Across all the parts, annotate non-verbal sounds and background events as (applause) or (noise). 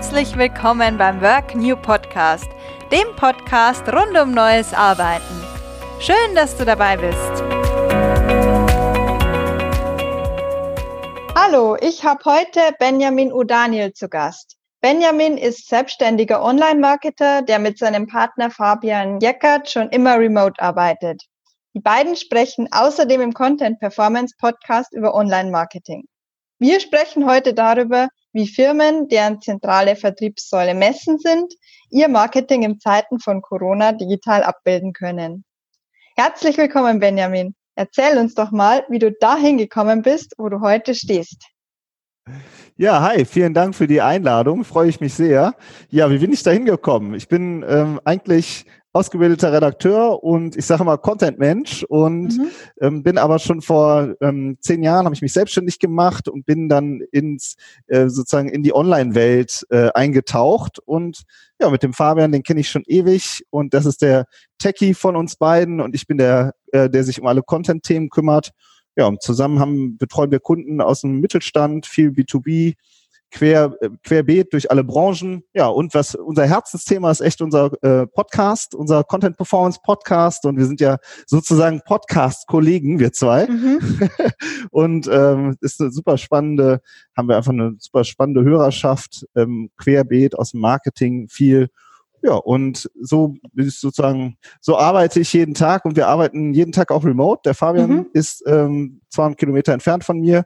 Herzlich willkommen beim Work New Podcast, dem Podcast rund um neues Arbeiten. Schön, dass du dabei bist. Hallo, ich habe heute Benjamin Udaniel zu Gast. Benjamin ist selbstständiger Online-Marketer, der mit seinem Partner Fabian Jeckert schon immer remote arbeitet. Die beiden sprechen außerdem im Content Performance Podcast über Online-Marketing. Wir sprechen heute darüber, wie Firmen, deren zentrale Vertriebssäule Messen sind, ihr Marketing in Zeiten von Corona digital abbilden können. Herzlich willkommen, Benjamin. Erzähl uns doch mal, wie du dahin gekommen bist, wo du heute stehst. Ja, hi, vielen Dank für die Einladung, freue ich mich sehr. Ja, wie bin ich da hingekommen? Ich bin ähm, eigentlich ausgebildeter Redakteur und ich sage mal Content-Mensch und mhm. ähm, bin aber schon vor ähm, zehn Jahren habe ich mich selbstständig gemacht und bin dann ins äh, sozusagen in die Online-Welt äh, eingetaucht und ja mit dem Fabian den kenne ich schon ewig und das ist der Techie von uns beiden und ich bin der äh, der sich um alle Content-Themen kümmert ja und zusammen haben betreuen wir Kunden aus dem Mittelstand viel B2B quer, äh, querbeet durch alle Branchen. Ja, und was unser Herzensthema ist echt unser äh, Podcast, unser Content Performance Podcast. Und wir sind ja sozusagen Podcast-Kollegen, wir zwei. Mhm. (laughs) und ähm, ist eine super spannende, haben wir einfach eine super spannende Hörerschaft, ähm, querbeet aus dem Marketing, viel ja, und so ist sozusagen, so arbeite ich jeden Tag und wir arbeiten jeden Tag auch remote. Der Fabian mhm. ist ähm, 200 Kilometer entfernt von mir.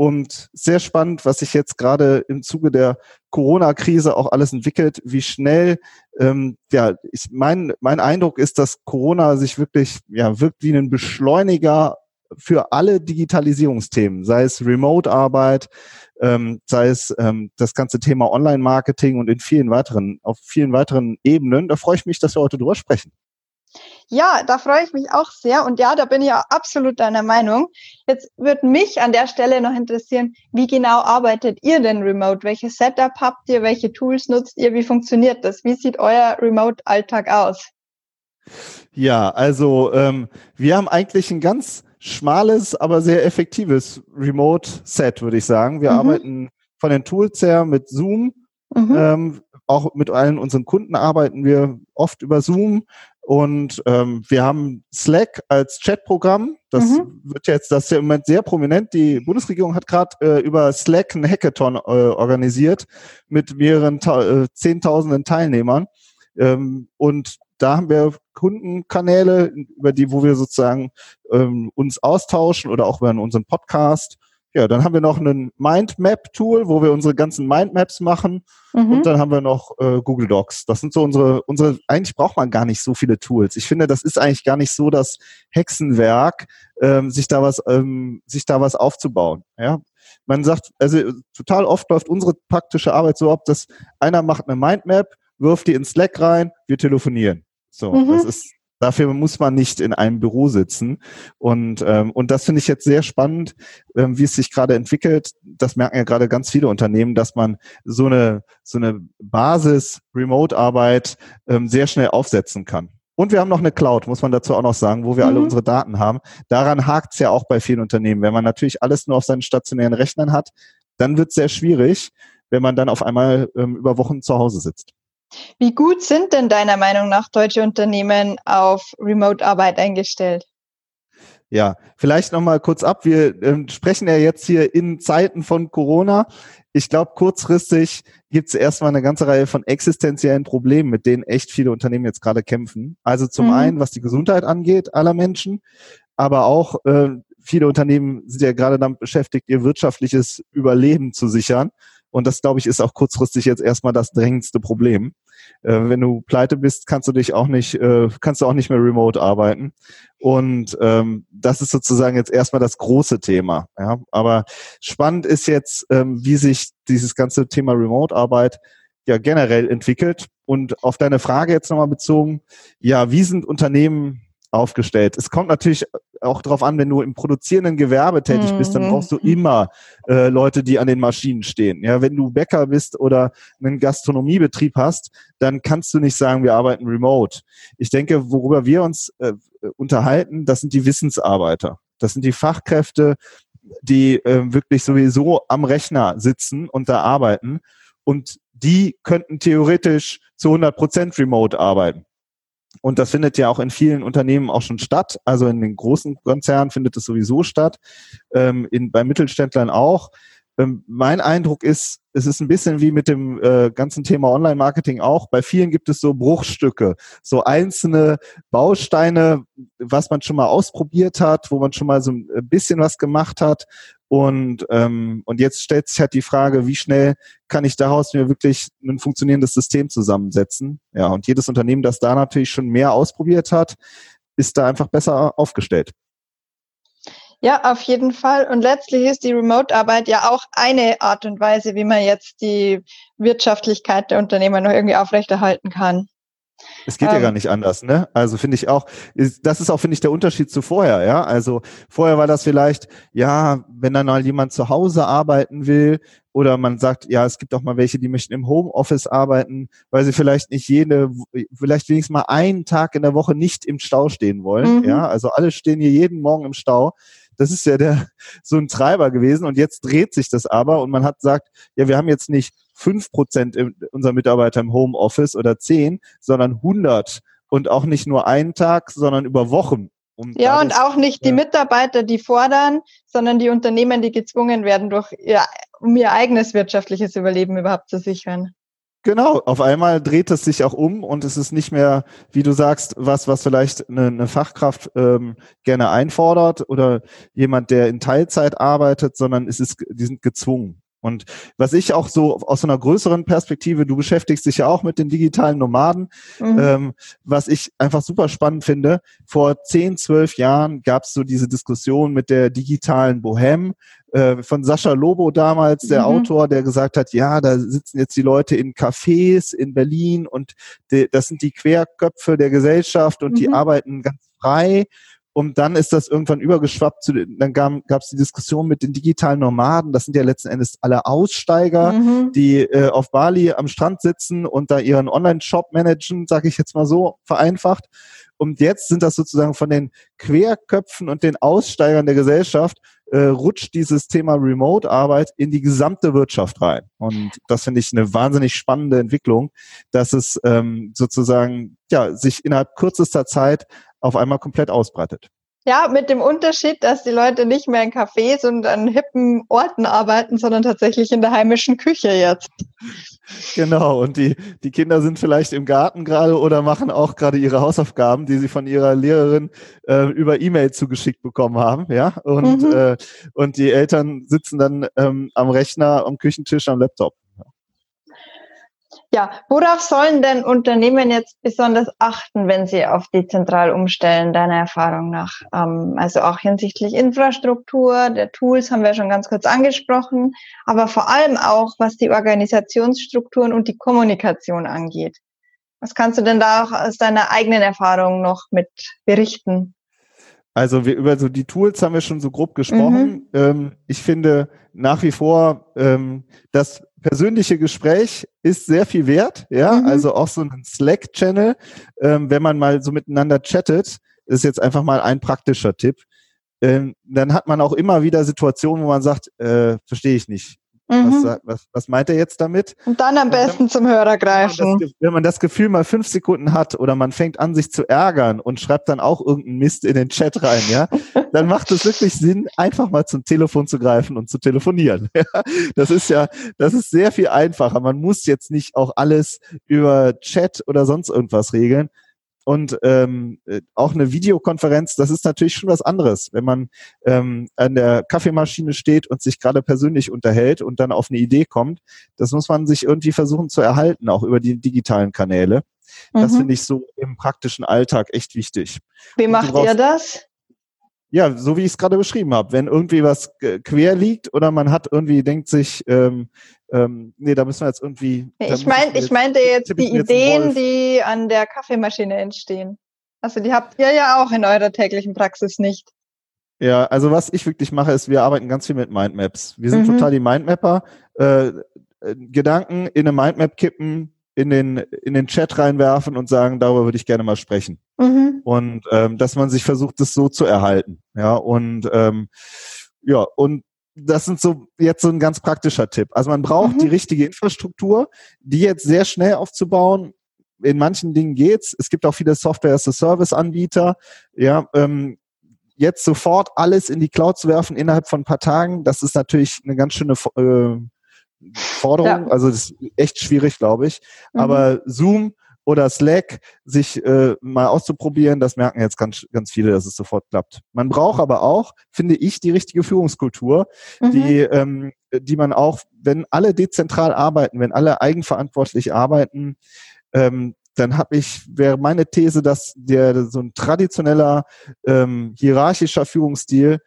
Und sehr spannend, was sich jetzt gerade im Zuge der Corona-Krise auch alles entwickelt, wie schnell, ähm, ja, ich, mein, mein Eindruck ist, dass Corona sich wirklich, ja, wirkt wie ein Beschleuniger für alle Digitalisierungsthemen, sei es Remote-Arbeit, ähm, sei es ähm, das ganze Thema Online-Marketing und in vielen weiteren, auf vielen weiteren Ebenen. Da freue ich mich, dass wir heute drüber sprechen. Ja, da freue ich mich auch sehr und ja, da bin ich auch absolut deiner Meinung. Jetzt würde mich an der Stelle noch interessieren, wie genau arbeitet ihr denn remote? Welches Setup habt ihr? Welche Tools nutzt ihr? Wie funktioniert das? Wie sieht euer Remote-Alltag aus? Ja, also ähm, wir haben eigentlich ein ganz schmales, aber sehr effektives Remote-Set, würde ich sagen. Wir mhm. arbeiten von den Tools her mit Zoom. Mhm. Ähm, auch mit allen unseren Kunden arbeiten wir oft über Zoom. Und ähm, wir haben Slack als Chatprogramm. Das mhm. wird jetzt, das ist ja im Moment sehr prominent. Die Bundesregierung hat gerade äh, über Slack einen Hackathon äh, organisiert mit mehreren äh, Zehntausenden Teilnehmern. Ähm, und da haben wir Kundenkanäle, über die, wo wir sozusagen ähm, uns austauschen oder auch über unseren Podcast ja, dann haben wir noch ein Mindmap-Tool, wo wir unsere ganzen Mindmaps machen. Mhm. Und dann haben wir noch äh, Google Docs. Das sind so unsere, unsere, eigentlich braucht man gar nicht so viele Tools. Ich finde, das ist eigentlich gar nicht so das Hexenwerk, ähm, sich da was, ähm, sich da was aufzubauen. Ja, man sagt, also total oft läuft unsere praktische Arbeit so ab, dass einer macht eine Mindmap, wirft die in Slack rein, wir telefonieren. So, mhm. das ist Dafür muss man nicht in einem Büro sitzen. Und, ähm, und das finde ich jetzt sehr spannend, ähm, wie es sich gerade entwickelt. Das merken ja gerade ganz viele Unternehmen, dass man so eine, so eine Basis-Remote-Arbeit ähm, sehr schnell aufsetzen kann. Und wir haben noch eine Cloud, muss man dazu auch noch sagen, wo wir mhm. alle unsere Daten haben. Daran hakt es ja auch bei vielen Unternehmen. Wenn man natürlich alles nur auf seinen stationären Rechnern hat, dann wird es sehr schwierig, wenn man dann auf einmal ähm, über Wochen zu Hause sitzt. Wie gut sind denn deiner Meinung nach deutsche Unternehmen auf Remote-Arbeit eingestellt? Ja, vielleicht noch mal kurz ab. Wir äh, sprechen ja jetzt hier in Zeiten von Corona. Ich glaube, kurzfristig gibt es erstmal eine ganze Reihe von existenziellen Problemen, mit denen echt viele Unternehmen jetzt gerade kämpfen. Also zum mhm. einen, was die Gesundheit angeht aller Menschen, aber auch äh, viele Unternehmen sind ja gerade damit beschäftigt, ihr wirtschaftliches Überleben zu sichern. Und das, glaube ich, ist auch kurzfristig jetzt erstmal das drängendste Problem. Äh, wenn du pleite bist, kannst du dich auch nicht, äh, kannst du auch nicht mehr remote arbeiten. Und ähm, das ist sozusagen jetzt erstmal das große Thema. Ja? Aber spannend ist jetzt, ähm, wie sich dieses ganze Thema Remote-Arbeit ja generell entwickelt. Und auf deine Frage jetzt nochmal bezogen, ja, wie sind Unternehmen aufgestellt. Es kommt natürlich auch darauf an, wenn du im produzierenden Gewerbe tätig bist, dann mhm. brauchst du immer äh, Leute, die an den Maschinen stehen. Ja, wenn du Bäcker bist oder einen Gastronomiebetrieb hast, dann kannst du nicht sagen, wir arbeiten remote. Ich denke, worüber wir uns äh, unterhalten, das sind die Wissensarbeiter. Das sind die Fachkräfte, die äh, wirklich sowieso am Rechner sitzen und da arbeiten und die könnten theoretisch zu 100 Prozent remote arbeiten. Und das findet ja auch in vielen Unternehmen auch schon statt. Also in den großen Konzernen findet es sowieso statt, ähm, in, bei Mittelständlern auch. Ähm, mein Eindruck ist, es ist ein bisschen wie mit dem äh, ganzen Thema Online-Marketing auch. Bei vielen gibt es so Bruchstücke, so einzelne Bausteine, was man schon mal ausprobiert hat, wo man schon mal so ein bisschen was gemacht hat. Und, ähm, und jetzt stellt sich halt die Frage, wie schnell kann ich daraus mir wirklich ein funktionierendes System zusammensetzen? Ja, und jedes Unternehmen, das da natürlich schon mehr ausprobiert hat, ist da einfach besser aufgestellt. Ja, auf jeden Fall. Und letztlich ist die Remote-Arbeit ja auch eine Art und Weise, wie man jetzt die Wirtschaftlichkeit der Unternehmer noch irgendwie aufrechterhalten kann. Es geht ähm, ja gar nicht anders, ne? Also finde ich auch, ist, das ist auch, finde ich, der Unterschied zu vorher, ja. Also vorher war das vielleicht, ja, wenn dann mal jemand zu Hause arbeiten will oder man sagt, ja, es gibt auch mal welche, die möchten im Homeoffice arbeiten, weil sie vielleicht nicht jede, vielleicht wenigstens mal einen Tag in der Woche nicht im Stau stehen wollen, mhm. ja. Also alle stehen hier jeden Morgen im Stau. Das ist ja der, (laughs) so ein Treiber gewesen und jetzt dreht sich das aber und man hat gesagt, ja, wir haben jetzt nicht fünf Prozent unserer Mitarbeiter im Homeoffice oder zehn, sondern 100 und auch nicht nur einen Tag, sondern über Wochen. Um ja, und auch nicht die Mitarbeiter, die fordern, sondern die Unternehmen, die gezwungen werden, durch ihr, um ihr eigenes wirtschaftliches Überleben überhaupt zu sichern. Genau, auf einmal dreht es sich auch um und es ist nicht mehr, wie du sagst, was, was vielleicht eine, eine Fachkraft ähm, gerne einfordert oder jemand, der in Teilzeit arbeitet, sondern es ist, die sind gezwungen. Und was ich auch so aus einer größeren Perspektive, du beschäftigst dich ja auch mit den digitalen Nomaden, mhm. ähm, was ich einfach super spannend finde. Vor zehn, zwölf Jahren gab es so diese Diskussion mit der digitalen Bohème äh, von Sascha Lobo damals, der mhm. Autor, der gesagt hat, ja, da sitzen jetzt die Leute in Cafés in Berlin und die, das sind die Querköpfe der Gesellschaft und mhm. die arbeiten ganz frei und dann ist das irgendwann übergeschwappt zu, dann gab es die Diskussion mit den digitalen Nomaden. Das sind ja letzten Endes alle Aussteiger, mhm. die äh, auf Bali am Strand sitzen und da ihren Online-Shop managen, sage ich jetzt mal so vereinfacht. Und jetzt sind das sozusagen von den Querköpfen und den Aussteigern der Gesellschaft äh, rutscht dieses Thema Remote-Arbeit in die gesamte Wirtschaft rein. Und das finde ich eine wahnsinnig spannende Entwicklung, dass es ähm, sozusagen ja sich innerhalb kürzester Zeit auf einmal komplett ausbreitet. Ja, mit dem Unterschied, dass die Leute nicht mehr in Cafés und an hippen Orten arbeiten, sondern tatsächlich in der heimischen Küche jetzt. Genau, und die, die Kinder sind vielleicht im Garten gerade oder machen auch gerade ihre Hausaufgaben, die sie von ihrer Lehrerin äh, über E-Mail zugeschickt bekommen haben, ja. Und, mhm. äh, und die Eltern sitzen dann ähm, am Rechner, am Küchentisch, am Laptop. Ja, worauf sollen denn Unternehmen jetzt besonders achten, wenn sie auf dezentral umstellen, deiner Erfahrung nach? Ähm, also auch hinsichtlich Infrastruktur, der Tools haben wir schon ganz kurz angesprochen, aber vor allem auch, was die Organisationsstrukturen und die Kommunikation angeht. Was kannst du denn da auch aus deiner eigenen Erfahrung noch mit berichten? Also wir, über so die Tools haben wir schon so grob gesprochen. Mhm. Ähm, ich finde nach wie vor, ähm, das persönliche Gespräch ist sehr viel wert. Ja, mhm. also auch so ein Slack-Channel, ähm, wenn man mal so miteinander chattet, ist jetzt einfach mal ein praktischer Tipp. Ähm, dann hat man auch immer wieder Situationen, wo man sagt, äh, verstehe ich nicht. Mhm. Was, was, was meint er jetzt damit? Und dann am besten dann, zum Hörer greifen. Wenn man, das, wenn man, das, Gefühl mal fünf Sekunden hat oder man fängt an, sich zu ärgern und schreibt dann auch irgendeinen Mist in den Chat rein, ja, (laughs) dann macht es wirklich Sinn, einfach mal zum Telefon zu greifen und zu telefonieren. (laughs) das ist ja, das ist sehr viel einfacher. Man muss jetzt nicht auch alles über Chat oder sonst irgendwas regeln, und ähm, äh, auch eine Videokonferenz, das ist natürlich schon was anderes, wenn man ähm, an der Kaffeemaschine steht und sich gerade persönlich unterhält und dann auf eine Idee kommt. Das muss man sich irgendwie versuchen zu erhalten, auch über die digitalen Kanäle. Das mhm. finde ich so im praktischen Alltag echt wichtig. Wie macht ihr das? Ja, so wie ich es gerade beschrieben habe, wenn irgendwie was quer liegt oder man hat irgendwie denkt sich, ähm, ähm, nee, da müssen wir jetzt irgendwie. Ich meine, ich meinte jetzt die Ideen, die an der Kaffeemaschine entstehen. Also die habt ihr ja auch in eurer täglichen Praxis nicht. Ja, also was ich wirklich mache, ist, wir arbeiten ganz viel mit Mindmaps. Wir sind mhm. total die Mindmapper. Äh, äh Gedanken in eine Mindmap kippen, in den, in den Chat reinwerfen und sagen, darüber würde ich gerne mal sprechen. Mhm. Und ähm, dass man sich versucht, das so zu erhalten. Ja, und ähm, ja, und das sind so jetzt so ein ganz praktischer Tipp. Also man braucht mhm. die richtige Infrastruktur, die jetzt sehr schnell aufzubauen. In manchen Dingen geht's. Es gibt auch viele Software-as-a-Service-Anbieter. Ja, ähm, jetzt sofort alles in die Cloud zu werfen innerhalb von ein paar Tagen, das ist natürlich eine ganz schöne äh, Forderung. Ja. Also das ist echt schwierig, glaube ich. Mhm. Aber Zoom oder Slack sich äh, mal auszuprobieren, das merken jetzt ganz, ganz viele, dass es sofort klappt. Man braucht aber auch, finde ich, die richtige Führungskultur, mhm. die, ähm, die man auch, wenn alle dezentral arbeiten, wenn alle eigenverantwortlich arbeiten, ähm, dann habe ich, wäre meine These, dass der so ein traditioneller ähm, hierarchischer Führungsstil,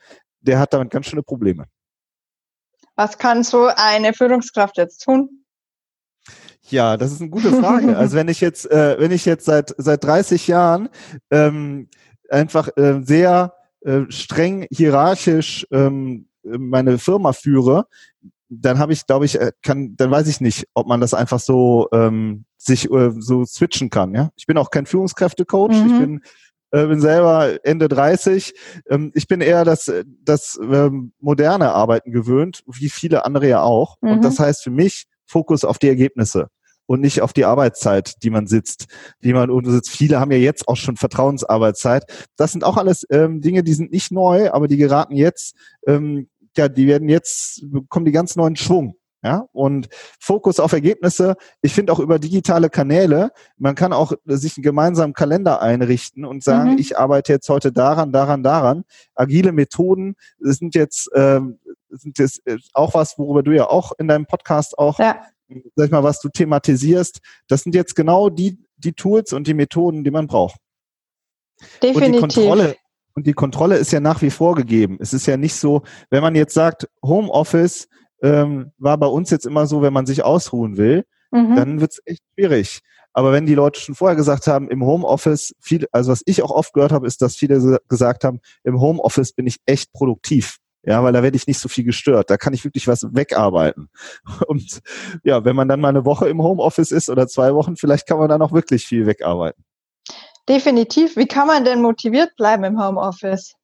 der hat damit ganz schöne Probleme. Was kann so eine Führungskraft jetzt tun? Ja, das ist eine gute Frage. (laughs) also wenn ich jetzt, äh, wenn ich jetzt seit seit 30 Jahren ähm, einfach äh, sehr äh, streng hierarchisch ähm, meine Firma führe, dann habe ich, glaube ich, äh, kann, dann weiß ich nicht, ob man das einfach so ähm, sich äh, so switchen kann. Ja, ich bin auch kein Führungskräftecoach. Mhm. Ich bin äh, bin selber Ende 30. Ähm, ich bin eher das das ähm, moderne Arbeiten gewöhnt, wie viele andere ja auch. Mhm. Und das heißt für mich Fokus auf die Ergebnisse und nicht auf die Arbeitszeit, die man sitzt, die man und sitzt. Viele haben ja jetzt auch schon Vertrauensarbeitszeit. Das sind auch alles ähm, Dinge, die sind nicht neu, aber die geraten jetzt ähm, ja, die werden jetzt, bekommen die ganz neuen Schwung. Ja, und Fokus auf Ergebnisse. Ich finde auch über digitale Kanäle, man kann auch sich einen gemeinsamen Kalender einrichten und sagen, mhm. ich arbeite jetzt heute daran, daran, daran. Agile Methoden sind jetzt, ähm, sind jetzt auch was, worüber du ja auch in deinem Podcast auch, ja. sag ich mal, was du thematisierst. Das sind jetzt genau die, die Tools und die Methoden, die man braucht. Definitiv. Und die Kontrolle, und die Kontrolle ist ja nach wie vor gegeben. Es ist ja nicht so, wenn man jetzt sagt, Homeoffice ähm, war bei uns jetzt immer so, wenn man sich ausruhen will, mhm. dann wird es echt schwierig. Aber wenn die Leute schon vorher gesagt haben, im Homeoffice, viel, also was ich auch oft gehört habe, ist, dass viele gesagt haben, im Homeoffice bin ich echt produktiv. Ja, weil da werde ich nicht so viel gestört. Da kann ich wirklich was wegarbeiten. (laughs) Und ja, wenn man dann mal eine Woche im Homeoffice ist oder zwei Wochen, vielleicht kann man dann auch wirklich viel wegarbeiten. Definitiv. Wie kann man denn motiviert bleiben im Homeoffice?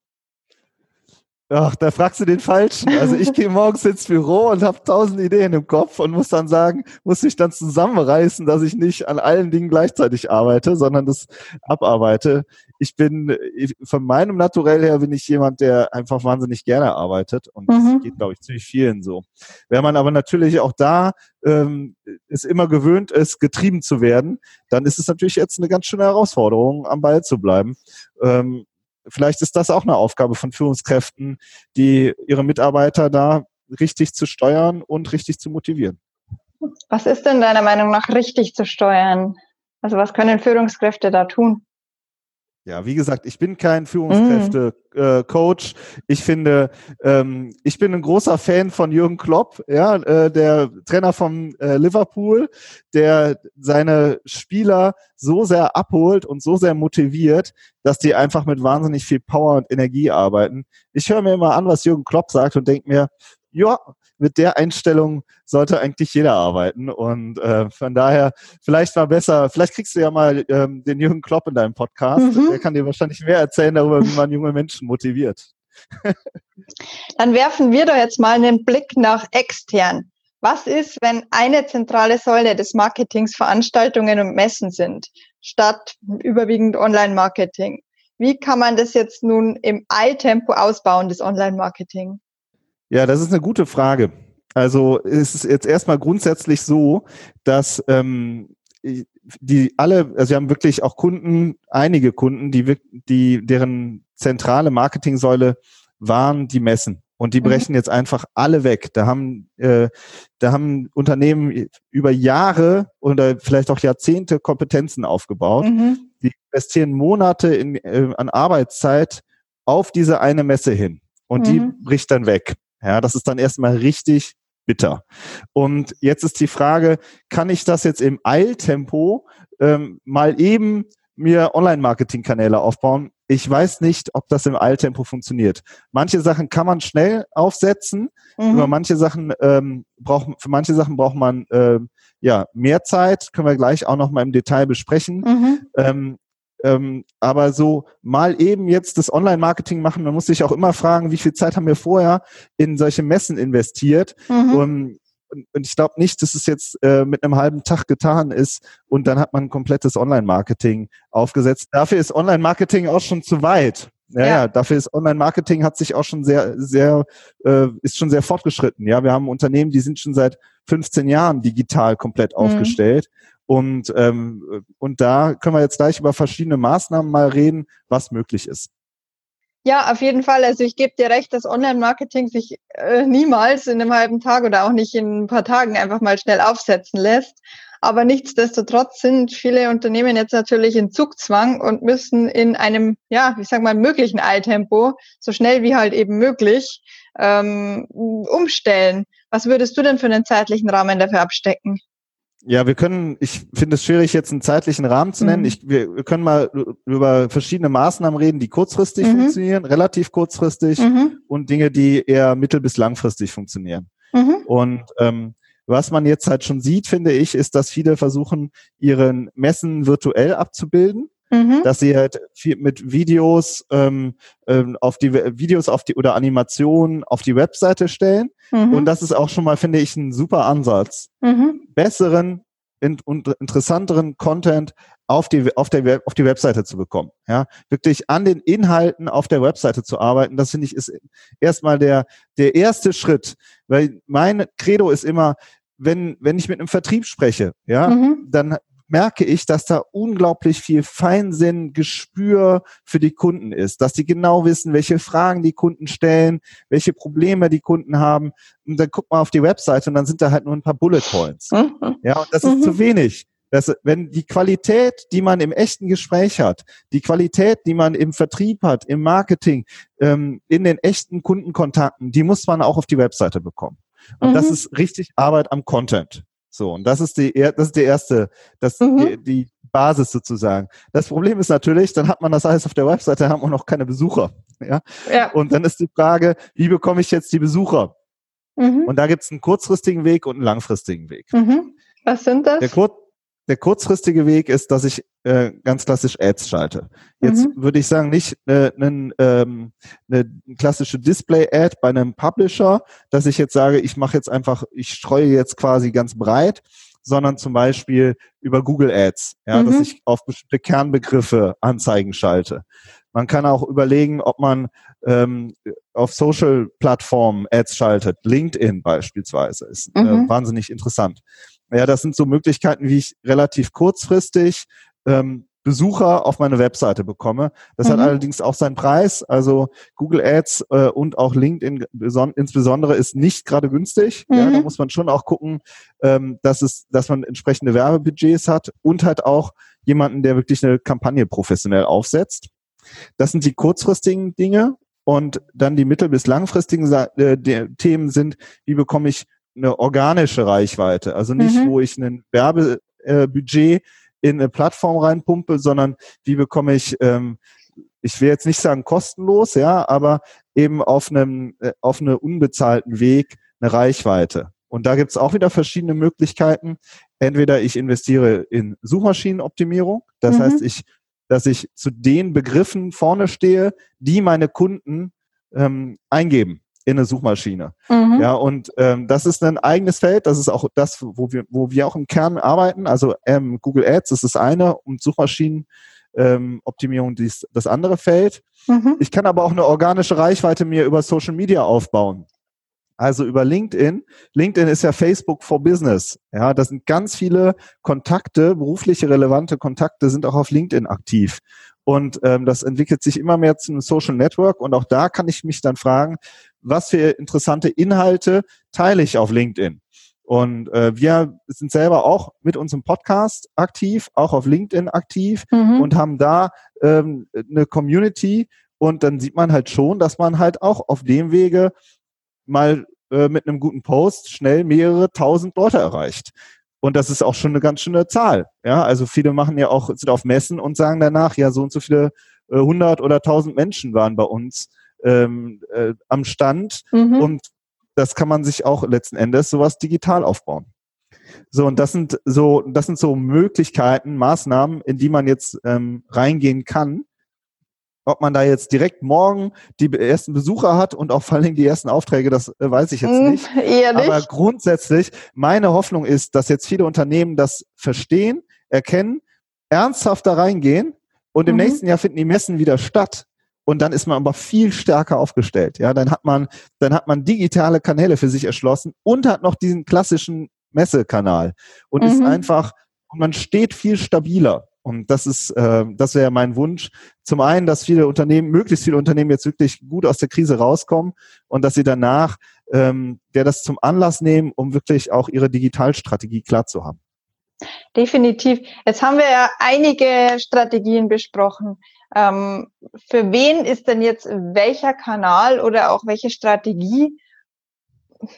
Ach, da fragst du den Falschen. Also ich gehe morgens ins Büro und habe tausend Ideen im Kopf und muss dann sagen, muss mich dann zusammenreißen, dass ich nicht an allen Dingen gleichzeitig arbeite, sondern das abarbeite. Ich bin, von meinem Naturell her bin ich jemand, der einfach wahnsinnig gerne arbeitet und mhm. das geht, glaube ich, ziemlich vielen so. Wenn man aber natürlich auch da ähm, es immer gewöhnt ist, getrieben zu werden, dann ist es natürlich jetzt eine ganz schöne Herausforderung, am Ball zu bleiben. Ähm, vielleicht ist das auch eine Aufgabe von Führungskräften, die ihre Mitarbeiter da richtig zu steuern und richtig zu motivieren. Was ist denn deiner Meinung nach richtig zu steuern? Also was können Führungskräfte da tun? Ja, wie gesagt, ich bin kein Führungskräfte-Coach. Äh, ich finde, ähm, ich bin ein großer Fan von Jürgen Klopp, ja, äh, der Trainer von äh, Liverpool, der seine Spieler so sehr abholt und so sehr motiviert, dass die einfach mit wahnsinnig viel Power und Energie arbeiten. Ich höre mir immer an, was Jürgen Klopp sagt und denke mir, ja, mit der Einstellung sollte eigentlich jeder arbeiten. Und äh, von daher, vielleicht mal besser, vielleicht kriegst du ja mal ähm, den Jürgen Klopp in deinem Podcast. Mhm. Der kann dir wahrscheinlich mehr erzählen darüber, wie man junge Menschen motiviert. (laughs) Dann werfen wir doch jetzt mal einen Blick nach extern. Was ist, wenn eine zentrale Säule des Marketings Veranstaltungen und Messen sind, statt überwiegend Online-Marketing? Wie kann man das jetzt nun im Eiltempo ausbauen, das Online-Marketing? Ja, das ist eine gute Frage. Also es ist jetzt erstmal grundsätzlich so, dass ähm, die alle, also wir haben wirklich auch Kunden, einige Kunden, die, die deren zentrale Marketingsäule waren die Messen. Und die mhm. brechen mhm. jetzt einfach alle weg. Da haben, äh, da haben Unternehmen über Jahre oder vielleicht auch Jahrzehnte Kompetenzen aufgebaut. Mhm. Die investieren Monate in, äh, an Arbeitszeit auf diese eine Messe hin. Und mhm. die bricht dann weg. Ja, das ist dann erstmal richtig bitter. Und jetzt ist die Frage, kann ich das jetzt im Eiltempo ähm, mal eben mir Online-Marketing-Kanäle aufbauen? Ich weiß nicht, ob das im Eiltempo funktioniert. Manche Sachen kann man schnell aufsetzen, mhm. über manche Sachen ähm, braucht, für manche Sachen braucht man ähm, ja mehr Zeit. Können wir gleich auch noch mal im Detail besprechen. Mhm. Ähm, ähm, aber so mal eben jetzt das Online-Marketing machen, man muss sich auch immer fragen, wie viel Zeit haben wir vorher in solche Messen investiert? Mhm. Um, und ich glaube nicht, dass es jetzt äh, mit einem halben Tag getan ist und dann hat man ein komplettes Online-Marketing aufgesetzt. Dafür ist Online-Marketing auch schon zu weit. Ja, ja. ja dafür ist Online-Marketing hat sich auch schon sehr, sehr, äh, ist schon sehr fortgeschritten. Ja, wir haben Unternehmen, die sind schon seit 15 Jahren digital komplett mhm. aufgestellt. Und, ähm, und da können wir jetzt gleich über verschiedene Maßnahmen mal reden, was möglich ist. Ja, auf jeden Fall. Also ich gebe dir recht, dass Online-Marketing sich äh, niemals in einem halben Tag oder auch nicht in ein paar Tagen einfach mal schnell aufsetzen lässt. Aber nichtsdestotrotz sind viele Unternehmen jetzt natürlich in Zugzwang und müssen in einem, ja, ich sag mal, möglichen Eiltempo, so schnell wie halt eben möglich, ähm, umstellen. Was würdest du denn für einen zeitlichen Rahmen dafür abstecken? Ja, wir können, ich finde es schwierig, jetzt einen zeitlichen Rahmen zu nennen. Mhm. Ich, wir, wir, können mal über verschiedene Maßnahmen reden, die kurzfristig mhm. funktionieren, relativ kurzfristig mhm. und Dinge, die eher mittel- bis langfristig funktionieren. Mhm. Und ähm, was man jetzt halt schon sieht, finde ich, ist, dass viele versuchen, ihren Messen virtuell abzubilden. Mhm. dass sie halt viel mit Videos ähm, ähm, auf die Videos auf die oder Animationen auf die Webseite stellen. Mhm. Und das ist auch schon mal, finde ich, ein super Ansatz. Mhm. Besseren und interessanteren Content auf die, auf, der, auf die Webseite zu bekommen. Ja, wirklich an den Inhalten auf der Webseite zu arbeiten, das finde ich ist erstmal der, der erste Schritt. Weil mein Credo ist immer, wenn, wenn ich mit einem Vertrieb spreche, ja, mhm. dann merke ich, dass da unglaublich viel Feinsinn, Gespür für die Kunden ist, dass die genau wissen, welche Fragen die Kunden stellen, welche Probleme die Kunden haben. Und dann guckt man auf die Webseite und dann sind da halt nur ein paar Bullet Points. Mhm. Ja, und das ist mhm. zu wenig. Das, wenn die Qualität, die man im echten Gespräch hat, die Qualität, die man im Vertrieb hat, im Marketing, ähm, in den echten Kundenkontakten, die muss man auch auf die Webseite bekommen. Und mhm. das ist richtig Arbeit am Content. So, und das ist die, das ist die erste, das, mhm. die, die Basis sozusagen. Das Problem ist natürlich, dann hat man das alles auf der Webseite, haben wir noch keine Besucher. Ja? ja. Und dann ist die Frage, wie bekomme ich jetzt die Besucher? Mhm. Und da gibt es einen kurzfristigen Weg und einen langfristigen Weg. Mhm. Was sind das? Der, Kur der kurzfristige Weg ist, dass ich äh, ganz klassisch Ads schalte. Jetzt mhm. würde ich sagen, nicht äh, eine, ähm, eine klassische Display-Ad bei einem Publisher, dass ich jetzt sage, ich mache jetzt einfach, ich streue jetzt quasi ganz breit, sondern zum Beispiel über Google Ads, ja, mhm. dass ich auf bestimmte Kernbegriffe Anzeigen schalte. Man kann auch überlegen, ob man ähm, auf Social-Plattformen Ads schaltet. LinkedIn beispielsweise ist äh, mhm. wahnsinnig interessant. Ja, das sind so Möglichkeiten, wie ich relativ kurzfristig ähm, Besucher auf meine Webseite bekomme. Das mhm. hat allerdings auch seinen Preis. Also Google Ads äh, und auch LinkedIn insbesondere ist nicht gerade günstig. Mhm. Ja, da muss man schon auch gucken, ähm, dass es, dass man entsprechende Werbebudgets hat und halt auch jemanden, der wirklich eine Kampagne professionell aufsetzt. Das sind die kurzfristigen Dinge. Und dann die mittel- bis langfristigen äh, Themen sind, wie bekomme ich eine organische Reichweite. Also nicht, mhm. wo ich ein Werbebudget in eine Plattform reinpumpe, sondern wie bekomme ich, ähm, ich will jetzt nicht sagen kostenlos, ja, aber eben auf einem, äh, auf einem unbezahlten Weg eine Reichweite. Und da gibt's auch wieder verschiedene Möglichkeiten. Entweder ich investiere in Suchmaschinenoptimierung, das mhm. heißt, ich, dass ich zu den Begriffen vorne stehe, die meine Kunden ähm, eingeben in eine Suchmaschine. Mhm. Ja, und ähm, das ist ein eigenes Feld. Das ist auch das, wo wir, wo wir auch im Kern arbeiten. Also ähm, Google Ads ist das eine und Suchmaschinenoptimierung ähm, dies, das andere Feld. Mhm. Ich kann aber auch eine organische Reichweite mir über Social Media aufbauen. Also über LinkedIn. LinkedIn ist ja Facebook for Business. Ja, das sind ganz viele Kontakte, berufliche relevante Kontakte sind auch auf LinkedIn aktiv. Und ähm, das entwickelt sich immer mehr zu einem Social Network. Und auch da kann ich mich dann fragen, was für interessante Inhalte teile ich auf LinkedIn. Und äh, wir sind selber auch mit unserem Podcast aktiv, auch auf LinkedIn aktiv mhm. und haben da ähm, eine Community. Und dann sieht man halt schon, dass man halt auch auf dem Wege mal äh, mit einem guten Post schnell mehrere tausend Leute erreicht. Und das ist auch schon eine ganz schöne Zahl. Ja, also viele machen ja auch, sind auf Messen und sagen danach, ja, so und so viele äh, hundert äh, oder tausend Menschen waren bei uns ähm, äh, am Stand mhm. und das kann man sich auch letzten Endes sowas digital aufbauen. So, und das sind so, das sind so Möglichkeiten, Maßnahmen, in die man jetzt ähm, reingehen kann. Ob man da jetzt direkt morgen die ersten Besucher hat und auch vor allem die ersten Aufträge, das äh, weiß ich jetzt hm, nicht. Eher nicht. Aber grundsätzlich, meine Hoffnung ist, dass jetzt viele Unternehmen das verstehen, erkennen, ernsthaft da reingehen und im mhm. nächsten Jahr finden die Messen wieder statt. Und dann ist man aber viel stärker aufgestellt. Ja, dann hat man, dann hat man digitale Kanäle für sich erschlossen und hat noch diesen klassischen Messekanal und mhm. ist einfach, man steht viel stabiler. Und das ist, äh, das wäre mein Wunsch. Zum einen, dass viele Unternehmen, möglichst viele Unternehmen jetzt wirklich gut aus der Krise rauskommen und dass sie danach ähm, der das zum Anlass nehmen, um wirklich auch ihre Digitalstrategie klar zu haben. Definitiv. Jetzt haben wir ja einige Strategien besprochen. Ähm, für wen ist denn jetzt welcher Kanal oder auch welche Strategie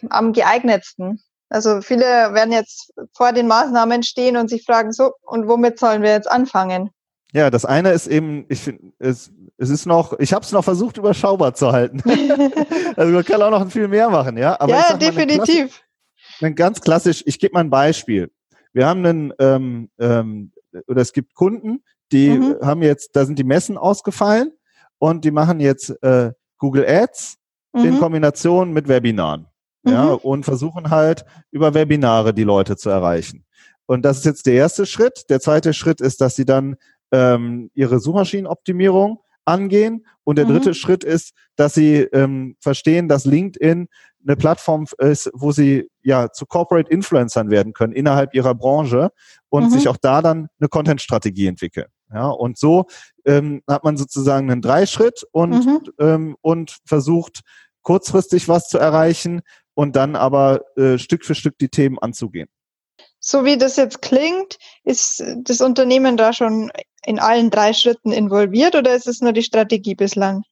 am geeignetsten? Also viele werden jetzt vor den Maßnahmen stehen und sich fragen, so, und womit sollen wir jetzt anfangen? Ja, das eine ist eben, ich finde, es, es ist noch, ich habe es noch versucht, überschaubar zu halten. (laughs) also man kann auch noch viel mehr machen, ja. Aber ja, definitiv. Ein ganz klassisch, ich gebe mal ein Beispiel. Wir haben einen, ähm, ähm, oder es gibt Kunden, die mhm. haben jetzt, da sind die Messen ausgefallen und die machen jetzt äh, Google Ads mhm. in Kombination mit Webinaren ja, mhm. und versuchen halt über Webinare die Leute zu erreichen. Und das ist jetzt der erste Schritt. Der zweite Schritt ist, dass sie dann ähm, ihre Suchmaschinenoptimierung angehen. Und der mhm. dritte Schritt ist, dass sie ähm, verstehen, dass LinkedIn eine Plattform ist, wo sie ja zu Corporate Influencern werden können innerhalb ihrer Branche und mhm. sich auch da dann eine Content-Strategie entwickeln. Ja, und so ähm, hat man sozusagen einen Dreischritt und, mhm. ähm, und versucht kurzfristig was zu erreichen, und dann aber äh, Stück für Stück die Themen anzugehen. So wie das jetzt klingt, ist das Unternehmen da schon in allen drei Schritten involviert oder ist es nur die Strategie bislang?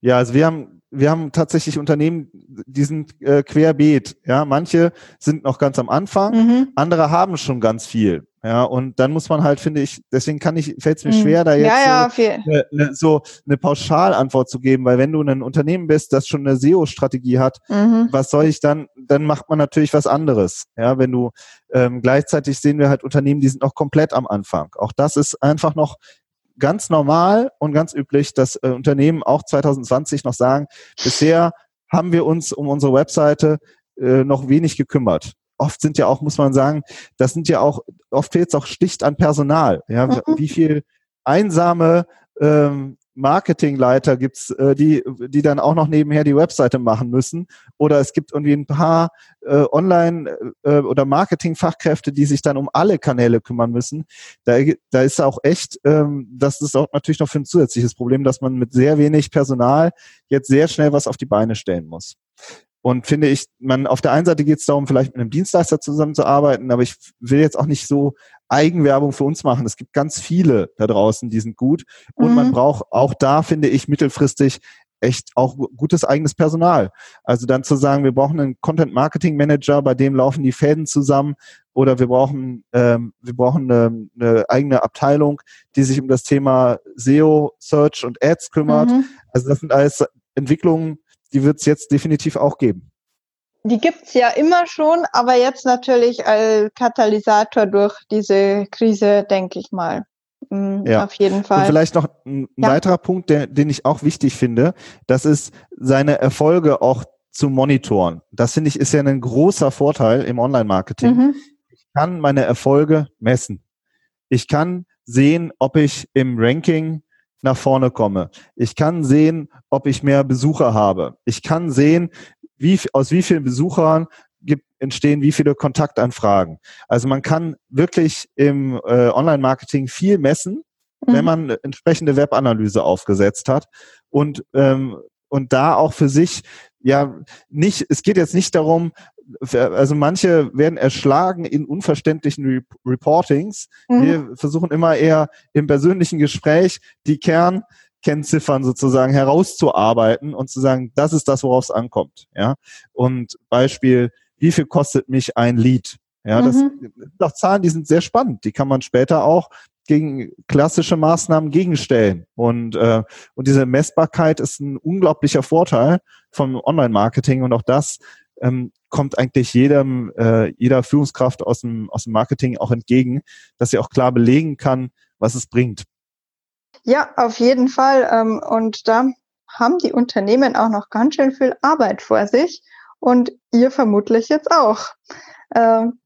Ja, also wir haben wir haben tatsächlich Unternehmen, die sind äh, querbeet. Ja, manche sind noch ganz am Anfang, mhm. andere haben schon ganz viel. Ja, und dann muss man halt, finde ich, deswegen kann ich, fällt es mir mhm. schwer, da jetzt ja, so, ja, eine, eine, so eine Pauschalantwort zu geben, weil wenn du ein Unternehmen bist, das schon eine SEO-Strategie hat, mhm. was soll ich dann, dann macht man natürlich was anderes. Ja, wenn du ähm, gleichzeitig sehen wir halt Unternehmen, die sind noch komplett am Anfang. Auch das ist einfach noch ganz normal und ganz üblich, dass äh, Unternehmen auch 2020 noch sagen, bisher haben wir uns um unsere Webseite äh, noch wenig gekümmert. Oft sind ja auch, muss man sagen, das sind ja auch, oft fehlt es auch sticht an Personal. Ja, mhm. wie viel einsame ähm, Marketingleiter gibt's, äh, die, die dann auch noch nebenher die Webseite machen müssen. Oder es gibt irgendwie ein paar äh, Online- äh, oder Marketingfachkräfte, die sich dann um alle Kanäle kümmern müssen. Da, da ist auch echt, ähm, das ist auch natürlich noch für ein zusätzliches Problem, dass man mit sehr wenig Personal jetzt sehr schnell was auf die Beine stellen muss. Und finde ich, man auf der einen Seite geht es darum, vielleicht mit einem Dienstleister zusammenzuarbeiten, aber ich will jetzt auch nicht so Eigenwerbung für uns machen. Es gibt ganz viele da draußen, die sind gut. Und mhm. man braucht auch da, finde ich, mittelfristig echt auch gutes eigenes Personal. Also dann zu sagen, wir brauchen einen Content Marketing Manager, bei dem laufen die Fäden zusammen, oder wir brauchen ähm, wir brauchen eine, eine eigene Abteilung, die sich um das Thema SEO, Search und Ads kümmert. Mhm. Also das sind alles Entwicklungen, die wird es jetzt definitiv auch geben. Die gibt's ja immer schon, aber jetzt natürlich als Katalysator durch diese Krise, denke ich mal. Mhm, ja. Auf jeden Fall. Und vielleicht noch ein ja. weiterer Punkt, der, den ich auch wichtig finde, das ist seine Erfolge auch zu monitoren. Das finde ich ist ja ein großer Vorteil im Online-Marketing. Mhm. Ich kann meine Erfolge messen. Ich kann sehen, ob ich im Ranking nach vorne komme. Ich kann sehen, ob ich mehr Besucher habe. Ich kann sehen, wie, aus wie vielen Besuchern gibt, entstehen wie viele Kontaktanfragen. Also man kann wirklich im äh, Online-Marketing viel messen, mhm. wenn man entsprechende Webanalyse aufgesetzt hat und ähm, und da auch für sich ja nicht, es geht jetzt nicht darum, also manche werden erschlagen in unverständlichen Re Reportings. Mhm. Wir versuchen immer eher im persönlichen Gespräch die Kernkennziffern sozusagen herauszuarbeiten und zu sagen, das ist das, worauf es ankommt. Ja. Und Beispiel, wie viel kostet mich ein Lied? Ja, das mhm. sind auch Zahlen, die sind sehr spannend. Die kann man später auch gegen klassische Maßnahmen gegenstellen. Und, äh, und diese Messbarkeit ist ein unglaublicher Vorteil vom Online-Marketing und auch das ähm, kommt eigentlich jedem, äh, jeder Führungskraft aus dem, aus dem Marketing auch entgegen, dass sie auch klar belegen kann, was es bringt. Ja, auf jeden Fall. Ähm, und da haben die Unternehmen auch noch ganz schön viel Arbeit vor sich und ihr vermutlich jetzt auch. Ähm,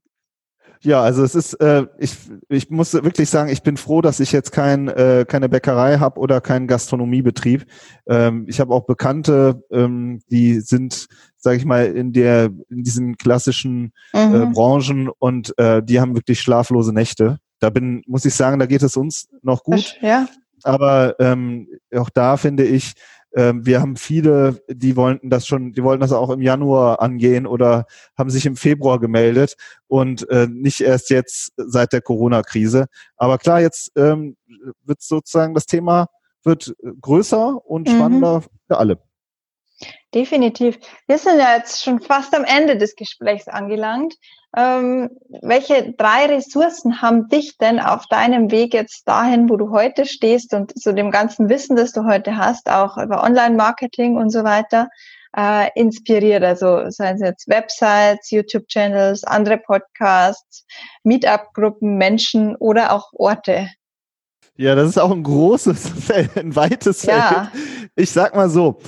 ja, also es ist, äh, ich, ich muss wirklich sagen, ich bin froh, dass ich jetzt kein, äh, keine Bäckerei habe oder keinen Gastronomiebetrieb. Ähm, ich habe auch Bekannte, ähm, die sind, sage ich mal, in der in diesen klassischen äh, mhm. äh, Branchen und äh, die haben wirklich schlaflose Nächte. Da bin, muss ich sagen, da geht es uns noch gut. Ja. Aber ähm, auch da finde ich, wir haben viele, die wollten das schon, die wollten das auch im Januar angehen oder haben sich im Februar gemeldet und äh, nicht erst jetzt seit der Corona-Krise. Aber klar, jetzt ähm, wird sozusagen das Thema wird größer und mhm. spannender mhm. für alle. Definitiv. Wir sind ja jetzt schon fast am Ende des Gesprächs angelangt. Ähm, welche drei Ressourcen haben dich denn auf deinem Weg jetzt dahin, wo du heute stehst und zu so dem ganzen Wissen, das du heute hast, auch über Online-Marketing und so weiter, äh, inspiriert? Also seien es jetzt Websites, YouTube-Channels, andere Podcasts, Meetup-Gruppen, Menschen oder auch Orte? Ja, das ist auch ein großes (laughs) Feld, ein weites ja. Feld. Ich sag mal so,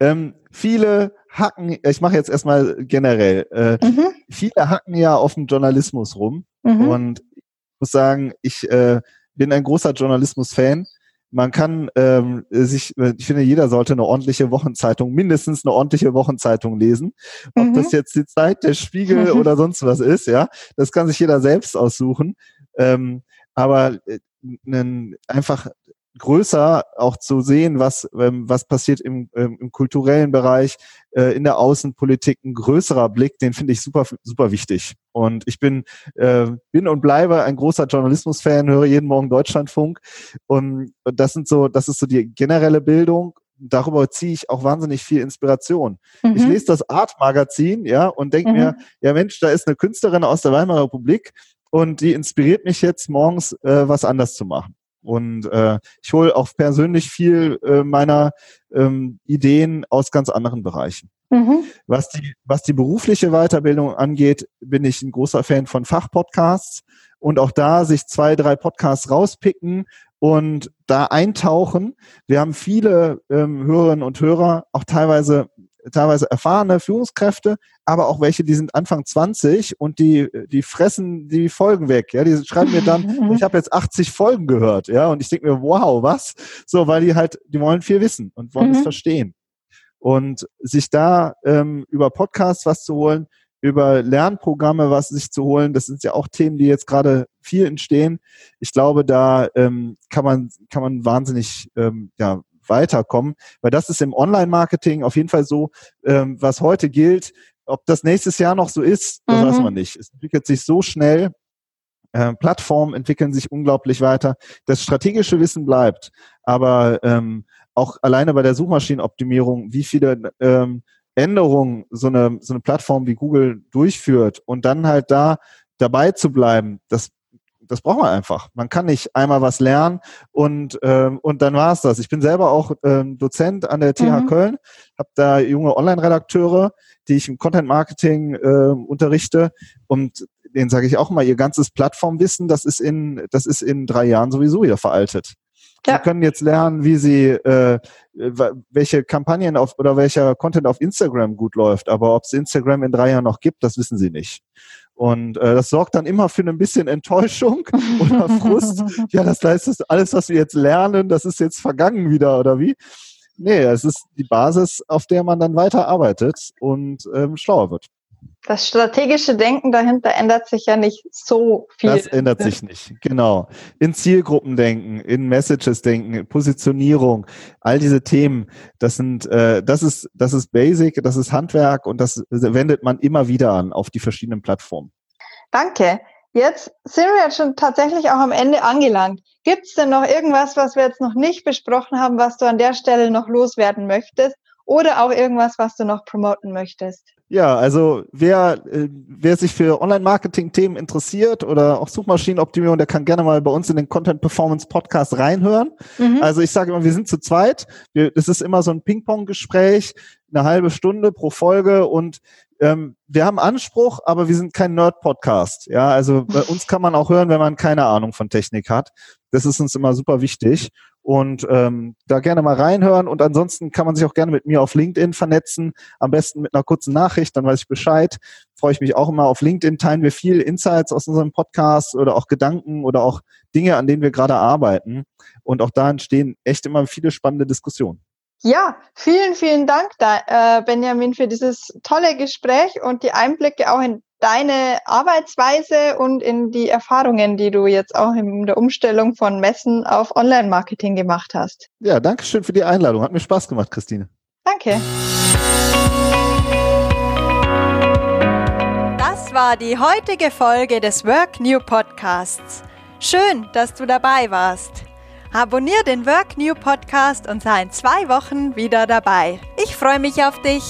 ähm, viele hacken, ich mache jetzt erstmal generell, äh, mhm. viele hacken ja auf dem Journalismus rum mhm. und ich muss sagen, ich äh, bin ein großer Journalismus-Fan. Man kann ähm, sich, ich finde, jeder sollte eine ordentliche Wochenzeitung, mindestens eine ordentliche Wochenzeitung lesen. Ob mhm. das jetzt die Zeit, der Spiegel (laughs) oder sonst was ist, ja, das kann sich jeder selbst aussuchen. Ähm, aber äh, einfach größer auch zu sehen, was, ähm, was passiert im, ähm, im kulturellen Bereich, äh, in der Außenpolitik, ein größerer Blick, den finde ich super, super wichtig. Und ich bin, äh, bin und bleibe ein großer Journalismus-Fan, höre jeden Morgen Deutschlandfunk. Und das sind so, das ist so die generelle Bildung. Darüber ziehe ich auch wahnsinnig viel Inspiration. Mhm. Ich lese das Art-Magazin, ja, und denke mhm. mir, ja Mensch, da ist eine Künstlerin aus der Weimarer Republik und die inspiriert mich jetzt morgens, äh, was anders zu machen. Und äh, ich hole auch persönlich viel äh, meiner ähm, Ideen aus ganz anderen Bereichen. Mhm. Was, die, was die berufliche Weiterbildung angeht, bin ich ein großer Fan von Fachpodcasts und auch da sich zwei, drei Podcasts rauspicken und da eintauchen. Wir haben viele ähm, Hörerinnen und Hörer, auch teilweise teilweise erfahrene Führungskräfte, aber auch welche, die sind Anfang 20 und die, die fressen die Folgen weg. Ja, die schreiben mir dann, (laughs) ich habe jetzt 80 Folgen gehört, ja, und ich denke mir, wow, was? So, weil die halt, die wollen viel wissen und wollen mhm. es verstehen. Und sich da ähm, über Podcasts was zu holen, über Lernprogramme was sich zu holen, das sind ja auch Themen, die jetzt gerade viel entstehen. Ich glaube, da ähm, kann man kann man wahnsinnig ähm, ja weiterkommen, weil das ist im Online-Marketing auf jeden Fall so, ähm, was heute gilt. Ob das nächstes Jahr noch so ist, das mhm. weiß man nicht. Es entwickelt sich so schnell. Äh, Plattformen entwickeln sich unglaublich weiter. Das strategische Wissen bleibt, aber ähm, auch alleine bei der Suchmaschinenoptimierung, wie viele ähm, Änderungen so eine, so eine Plattform wie Google durchführt und dann halt da dabei zu bleiben, das das braucht man einfach. Man kann nicht einmal was lernen und, ähm, und dann war's das. Ich bin selber auch ähm, Dozent an der TH mhm. Köln, habe da junge Online-Redakteure, die ich im Content-Marketing äh, unterrichte und denen sage ich auch mal, ihr ganzes Plattformwissen, das ist in, das ist in drei Jahren sowieso wieder veraltet. Ja. Sie können jetzt lernen, wie sie, äh, welche Kampagnen auf oder welcher Content auf Instagram gut läuft, aber ob es Instagram in drei Jahren noch gibt, das wissen sie nicht. Und äh, das sorgt dann immer für ein bisschen Enttäuschung (laughs) oder Frust. ja, das heißt, das alles, was wir jetzt lernen, das ist jetzt vergangen wieder oder wie? Nee, es ist die Basis, auf der man dann weiter arbeitet und ähm, schlauer wird. Das strategische Denken dahinter ändert sich ja nicht so viel. Das ändert sich nicht, genau. In Zielgruppen denken, in Messages denken, Positionierung, all diese Themen, das sind, äh, das ist, das ist Basic, das ist Handwerk und das wendet man immer wieder an auf die verschiedenen Plattformen. Danke. Jetzt sind wir jetzt schon tatsächlich auch am Ende angelangt. Gibt es denn noch irgendwas, was wir jetzt noch nicht besprochen haben, was du an der Stelle noch loswerden möchtest? Oder auch irgendwas, was du noch promoten möchtest? Ja, also wer, äh, wer sich für Online-Marketing-Themen interessiert oder auch Suchmaschinenoptimierung, der kann gerne mal bei uns in den Content Performance Podcast reinhören. Mhm. Also ich sage immer, wir sind zu zweit. Wir, das ist immer so ein Ping-Pong-Gespräch, eine halbe Stunde pro Folge und ähm, wir haben Anspruch, aber wir sind kein Nerd-Podcast. Ja, also bei uns kann man auch hören, wenn man keine Ahnung von Technik hat. Das ist uns immer super wichtig. Und ähm, da gerne mal reinhören. Und ansonsten kann man sich auch gerne mit mir auf LinkedIn vernetzen. Am besten mit einer kurzen Nachricht, dann weiß ich Bescheid. Freue ich mich auch immer. Auf LinkedIn teilen wir viel Insights aus unserem Podcast oder auch Gedanken oder auch Dinge, an denen wir gerade arbeiten. Und auch da entstehen echt immer viele spannende Diskussionen. Ja, vielen, vielen Dank, da, äh, Benjamin, für dieses tolle Gespräch und die Einblicke auch in deine Arbeitsweise und in die Erfahrungen, die du jetzt auch in der Umstellung von Messen auf Online-Marketing gemacht hast. Ja, danke schön für die Einladung. Hat mir Spaß gemacht, Christine. Danke. Das war die heutige Folge des Work New Podcasts. Schön, dass du dabei warst. Abonnier den Work New Podcast und sei in zwei Wochen wieder dabei. Ich freue mich auf dich.